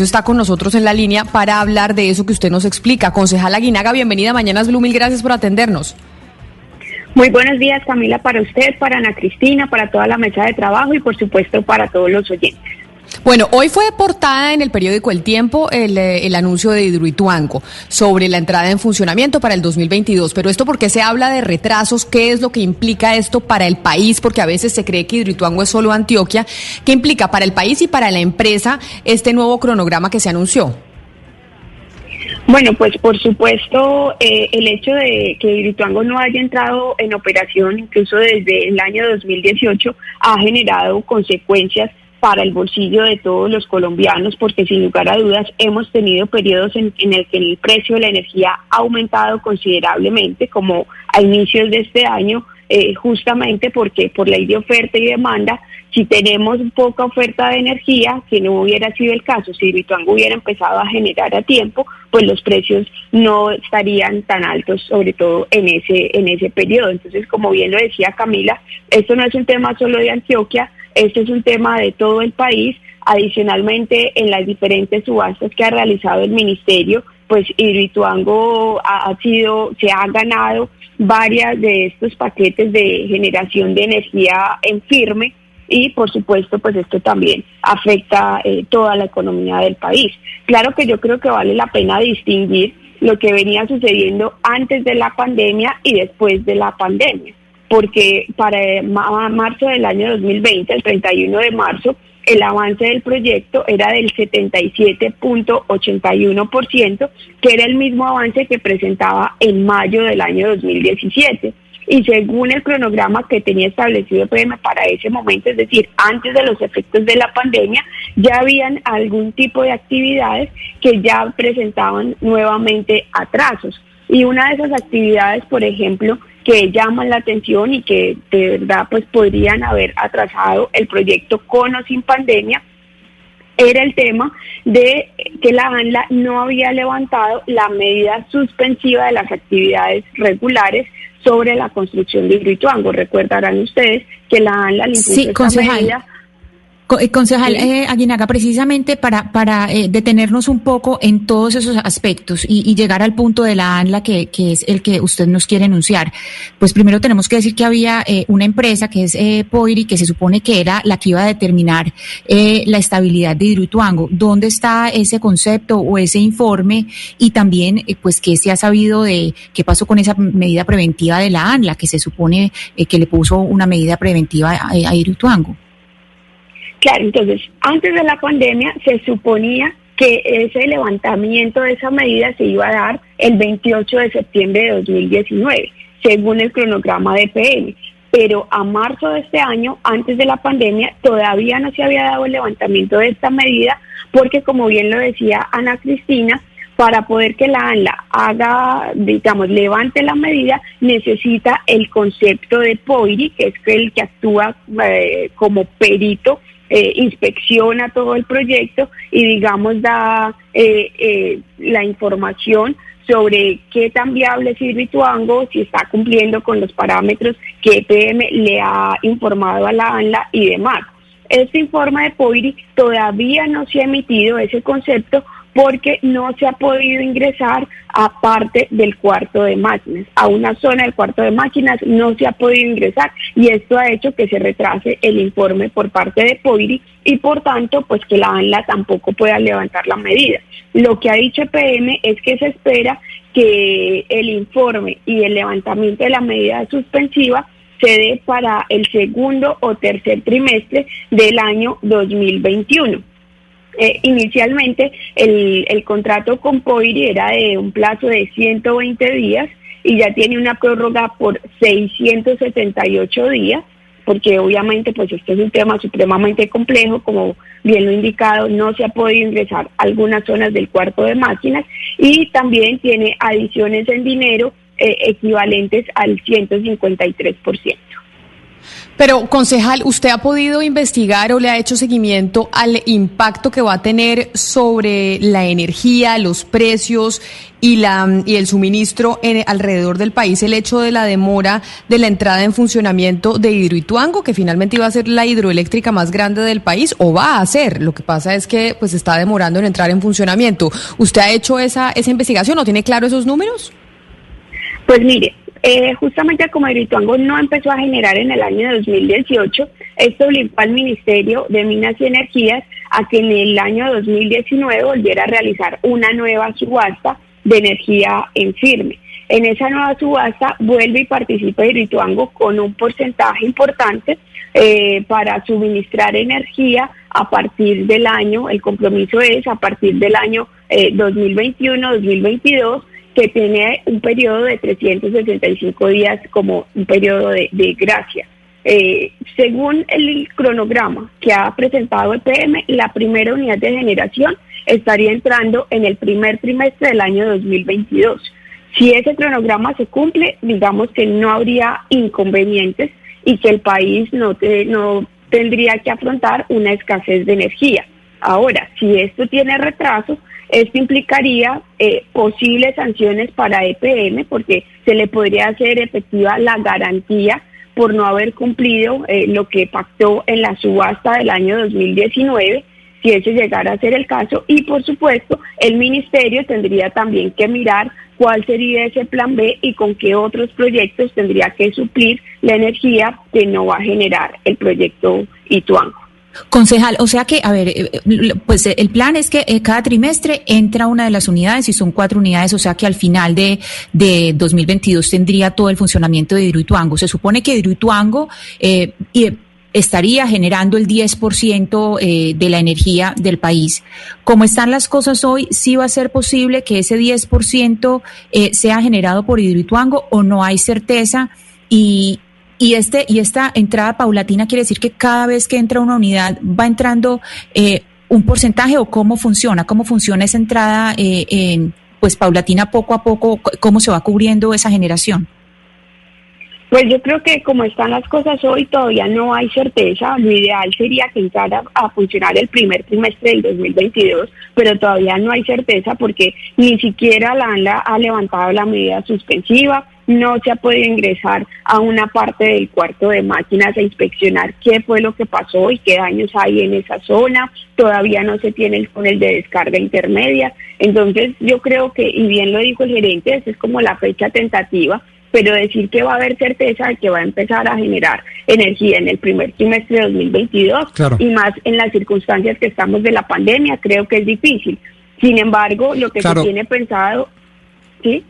está con nosotros en la línea para hablar de eso que usted nos explica. Concejala Guinaga, bienvenida a Mañanas Blue, mil gracias por atendernos. Muy buenos días, Camila, para usted, para Ana Cristina, para toda la mesa de trabajo y, por supuesto, para todos los oyentes. Bueno, hoy fue portada en el periódico El Tiempo el, eh, anuncio de Hidroituango sobre la entrada en funcionamiento para el 2022. Pero esto, ¿por qué se habla de retrasos? ¿Qué es lo que implica esto para el país? Porque a veces se cree que Hidroituango es solo Antioquia. ¿Qué implica para el país y para la empresa este nuevo cronograma que se anunció? Bueno, pues por supuesto eh, el hecho de que Hidroituango no haya entrado en operación incluso desde el año 2018 ha generado consecuencias para el bolsillo de todos los colombianos, porque sin lugar a dudas hemos tenido periodos en, en el que el precio de la energía ha aumentado considerablemente, como a inicios de este año, eh, justamente porque por ley de oferta y demanda, si tenemos poca oferta de energía, que no hubiera sido el caso, si Bituango hubiera empezado a generar a tiempo, pues los precios no estarían tan altos, sobre todo en ese, en ese periodo. Entonces, como bien lo decía Camila, esto no es un tema solo de Antioquia, este es un tema de todo el país. Adicionalmente, en las diferentes subastas que ha realizado el ministerio, pues Hidroituango ha, sido, se ha ganado varias de estos paquetes de generación de energía en firme y por supuesto pues esto también afecta eh, toda la economía del país. Claro que yo creo que vale la pena distinguir lo que venía sucediendo antes de la pandemia y después de la pandemia porque para marzo del año 2020, el 31 de marzo, el avance del proyecto era del 77.81%, que era el mismo avance que presentaba en mayo del año 2017. Y según el cronograma que tenía establecido PM para ese momento, es decir, antes de los efectos de la pandemia, ya habían algún tipo de actividades que ya presentaban nuevamente atrasos. Y una de esas actividades, por ejemplo, que llaman la atención y que de verdad pues podrían haber atrasado el proyecto con o sin pandemia, era el tema de que la ANLA no había levantado la medida suspensiva de las actividades regulares sobre la construcción de Hidroituango. Recordarán ustedes que la ANLA le impuso sí, medida eh, concejal eh, Aguinaga, precisamente para, para eh, detenernos un poco en todos esos aspectos y, llegar al punto de la ANLA que, que, es el que usted nos quiere enunciar, pues primero tenemos que decir que había eh, una empresa que es eh, Poiri, que se supone que era la que iba a determinar la estabilidad de Hidroituango. ¿Dónde está ese concepto o ese informe? Y también, pues, ¿qué se ha sabido de qué pasó con esa medida preventiva de la ANLA, que se supone que le puso una medida preventiva a, a Hidroituango? Claro, entonces, antes de la pandemia se suponía que ese levantamiento de esa medida se iba a dar el 28 de septiembre de 2019, según el cronograma de PM. Pero a marzo de este año, antes de la pandemia, todavía no se había dado el levantamiento de esta medida, porque como bien lo decía Ana Cristina, para poder que la ANLA haga, digamos, levante la medida, necesita el concepto de POIRI, que es el que actúa eh, como perito eh, inspecciona todo el proyecto y digamos da eh, eh, la información sobre qué tan viable es Hidroituango, si está cumpliendo con los parámetros que EPM le ha informado a la ANLA y demás. Este informe de POIRI todavía no se ha emitido ese concepto porque no se ha podido ingresar a parte del cuarto de máquinas. A una zona del cuarto de máquinas no se ha podido ingresar y esto ha hecho que se retrase el informe por parte de POIRI y por tanto pues que la ANLA tampoco pueda levantar la medida. Lo que ha dicho PM es que se espera que el informe y el levantamiento de la medida suspensiva se dé para el segundo o tercer trimestre del año 2021. Eh, inicialmente el, el contrato con POIRI era de un plazo de 120 días y ya tiene una prórroga por 678 días porque obviamente pues este es un tema supremamente complejo, como bien lo he indicado, no se ha podido ingresar algunas zonas del cuarto de máquinas y también tiene adiciones en dinero eh, equivalentes al 153%. Pero, concejal, ¿usted ha podido investigar o le ha hecho seguimiento al impacto que va a tener sobre la energía, los precios y, la, y el suministro en, alrededor del país el hecho de la demora de la entrada en funcionamiento de Hidroituango, que finalmente iba a ser la hidroeléctrica más grande del país, o va a ser? Lo que pasa es que pues está demorando en entrar en funcionamiento. ¿Usted ha hecho esa, esa investigación o tiene claro esos números? Pues mire, eh, justamente como Hidroituango no empezó a generar en el año 2018, esto obligó al Ministerio de Minas y Energías a que en el año 2019 volviera a realizar una nueva subasta de energía en firme. En esa nueva subasta vuelve y participa Hidroituango con un porcentaje importante eh, para suministrar energía a partir del año, el compromiso es a partir del año 2021-2022 eh, que tiene un periodo de 365 días como un periodo de, gracia. Eh, según el cronograma que ha presentado EPM, la primera unidad de generación estaría entrando en el primer trimestre del año 2022. Si ese cronograma se cumple, digamos que no habría inconvenientes y que el país no, no tendría que afrontar una escasez de energía. Ahora, si esto tiene retraso, esto implicaría eh, posibles sanciones para EPM porque se le podría hacer efectiva la garantía por no haber cumplido eh, lo que pactó en la subasta del año 2019, si ese llegara a ser el caso. Y por supuesto, el ministerio tendría también que mirar cuál sería ese plan B y con qué otros proyectos tendría que suplir la energía que no va a generar el proyecto Ituango. Concejal, o sea que, a ver, eh, eh, pues eh, el plan es que cada trimestre entra una de las unidades y son cuatro unidades, o sea que al final de, de 2022 tendría todo el funcionamiento de Hidroituango. Se supone que Hidroituango eh, estaría generando el 10% eh, de la energía del país. Como están las cosas hoy, ¿sí va a ser posible que ese 10% eh, sea generado por Hidroituango o no hay certeza? Y, y, este, y esta entrada paulatina quiere decir que cada vez que entra una unidad va entrando eh, un porcentaje o cómo funciona, cómo funciona esa entrada eh, pues paulatina poco a poco, cómo se va cubriendo esa generación. Pues yo creo que como están las cosas hoy todavía no hay certeza. Lo ideal sería que entrara a funcionar el primer trimestre del 2022, pero todavía no hay certeza porque ni siquiera la ANLA ha levantado la medida suspensiva no se ha podido ingresar a una parte del cuarto de máquinas a inspeccionar qué fue lo que pasó y qué daños hay en esa zona. Todavía no se tiene el túnel de descarga intermedia. Entonces yo creo que, y bien lo dijo el gerente, esa es como la fecha tentativa, pero decir que va a haber certeza de que va a empezar a generar energía en el primer trimestre de 2022 y más en las circunstancias que estamos de la pandemia, creo que es difícil. Sin embargo, lo que se tiene pensado, ¿sí?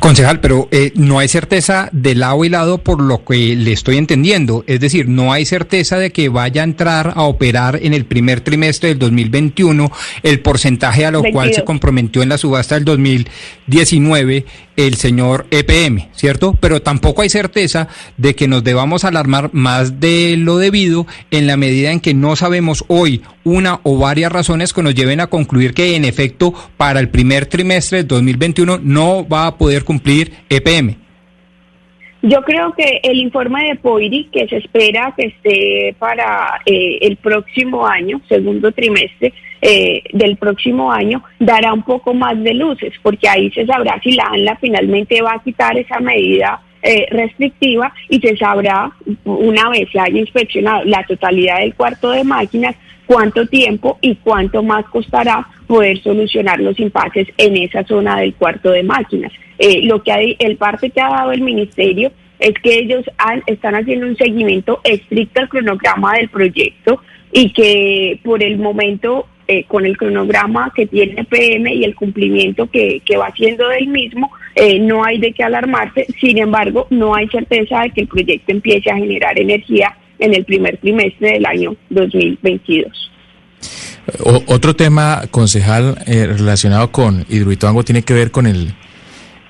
Concejal, pero eh, no hay certeza de lado y lado por lo que le estoy entendiendo. Es decir, no hay certeza de que vaya a entrar a operar en el primer trimestre del 2021 el porcentaje a lo cual se comprometió en la subasta del 2019 el señor EPM, ¿cierto? Pero tampoco hay certeza de que nos debamos alarmar más de lo debido en la medida en que no sabemos hoy una o varias razones que nos lleven a concluir que en efecto para el primer trimestre del 2021 no va a poder cumplir EPM? Yo creo que el informe de POIRI, que se espera que esté para eh, el próximo año, segundo trimestre eh, del próximo año, dará un poco más de luces, porque ahí se sabrá si la ANLA finalmente va a quitar esa medida eh, restrictiva y se sabrá, una vez se haya inspeccionado la totalidad del cuarto de máquinas, cuánto tiempo y cuánto más costará poder solucionar los impases en esa zona del cuarto de máquinas. Eh, lo que hay, el parte que ha dado el ministerio es que ellos están haciendo un seguimiento estricto al cronograma del proyecto y que por el momento eh, con el cronograma que tiene PM y el cumplimiento que, que va haciendo del mismo, eh, no hay de qué alarmarse. Sin embargo, no hay certeza de que el proyecto empiece a generar energía en el primer trimestre del año 2022. otro tema, concejal, eh, relacionado con Hidroituango tiene que ver con el,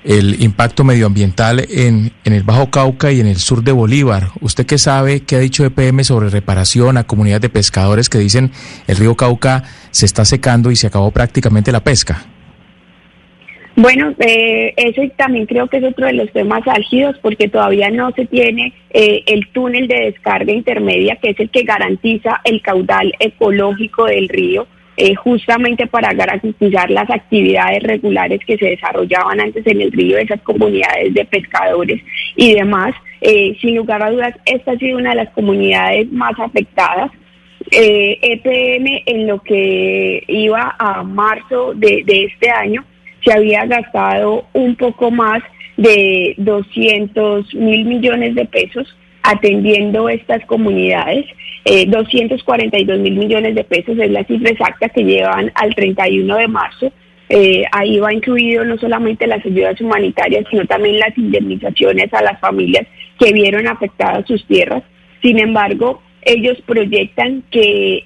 el impacto medioambiental en, en, el Bajo Cauca y en el sur de Bolívar. ¿Usted qué sabe, qué ha dicho EPM sobre reparación a comunidades de pescadores que dicen el río Cauca se está secando y se acabó prácticamente la pesca? Bueno, eh, eso también creo que es otro de los temas álgidos porque todavía no se tiene eh, el túnel de descarga intermedia que es el que garantiza el caudal ecológico del río. Eh, justamente para garantizar las actividades regulares que se desarrollaban antes en el río esas comunidades de pescadores y demás. Eh, sin lugar a dudas, esta ha sido una de las comunidades más afectadas. Eh, EPM en lo que iba a marzo de este año se había gastado un poco más de 200 mil millones de pesos atendiendo estas comunidades. Eh, 242 mil millones de pesos es la cifra exacta que llevan al 31 de marzo. Eh, ahí va incluido no solamente las ayudas humanitarias, sino también las indemnizaciones a las familias que vieron afectadas sus tierras. Sin embargo, ellos proyectan que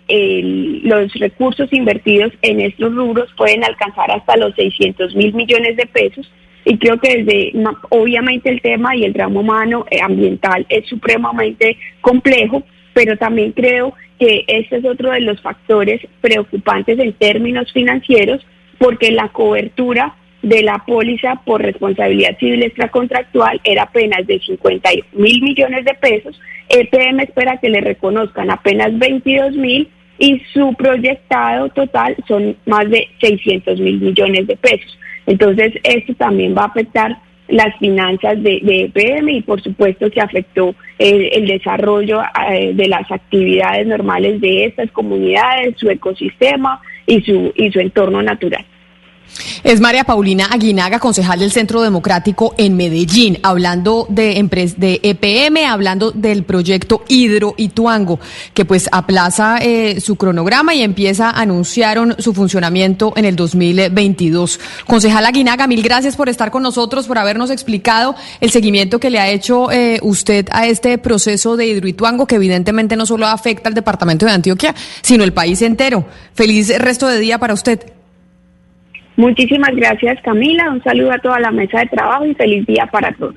los recursos invertidos en estos rubros pueden alcanzar hasta los 600 mil millones de pesos. Y creo que desde obviamente el tema y el drama humano eh, ambiental es supremamente complejo, pero también creo que este es otro de los factores preocupantes en términos financieros porque la cobertura de la póliza por responsabilidad civil extracontractual era apenas de 50 mil millones de pesos. EPM espera que le reconozcan apenas 22 mil y su proyectado total son más de 600 mil millones de pesos. Entonces, esto también va a afectar las finanzas de, EPM y por supuesto que afectó el, desarrollo eh, de las actividades normales de estas comunidades, su ecosistema y su, y su entorno natural. Es María Paulina Aguinaga, concejal del Centro Democrático en Medellín, hablando de, de EPM, hablando del proyecto Hidro Ituango, que pues aplaza eh, su cronograma y empieza, anunciaron su funcionamiento en el 2022. Concejal Aguinaga, mil gracias por estar con nosotros, por habernos explicado el seguimiento que le ha hecho eh, usted a este proceso de Hidro Ituango, que evidentemente no solo afecta al departamento de Antioquia, sino el país entero. Feliz resto de día para usted. Muchísimas gracias Camila, un saludo a toda la mesa de trabajo y feliz día para todos.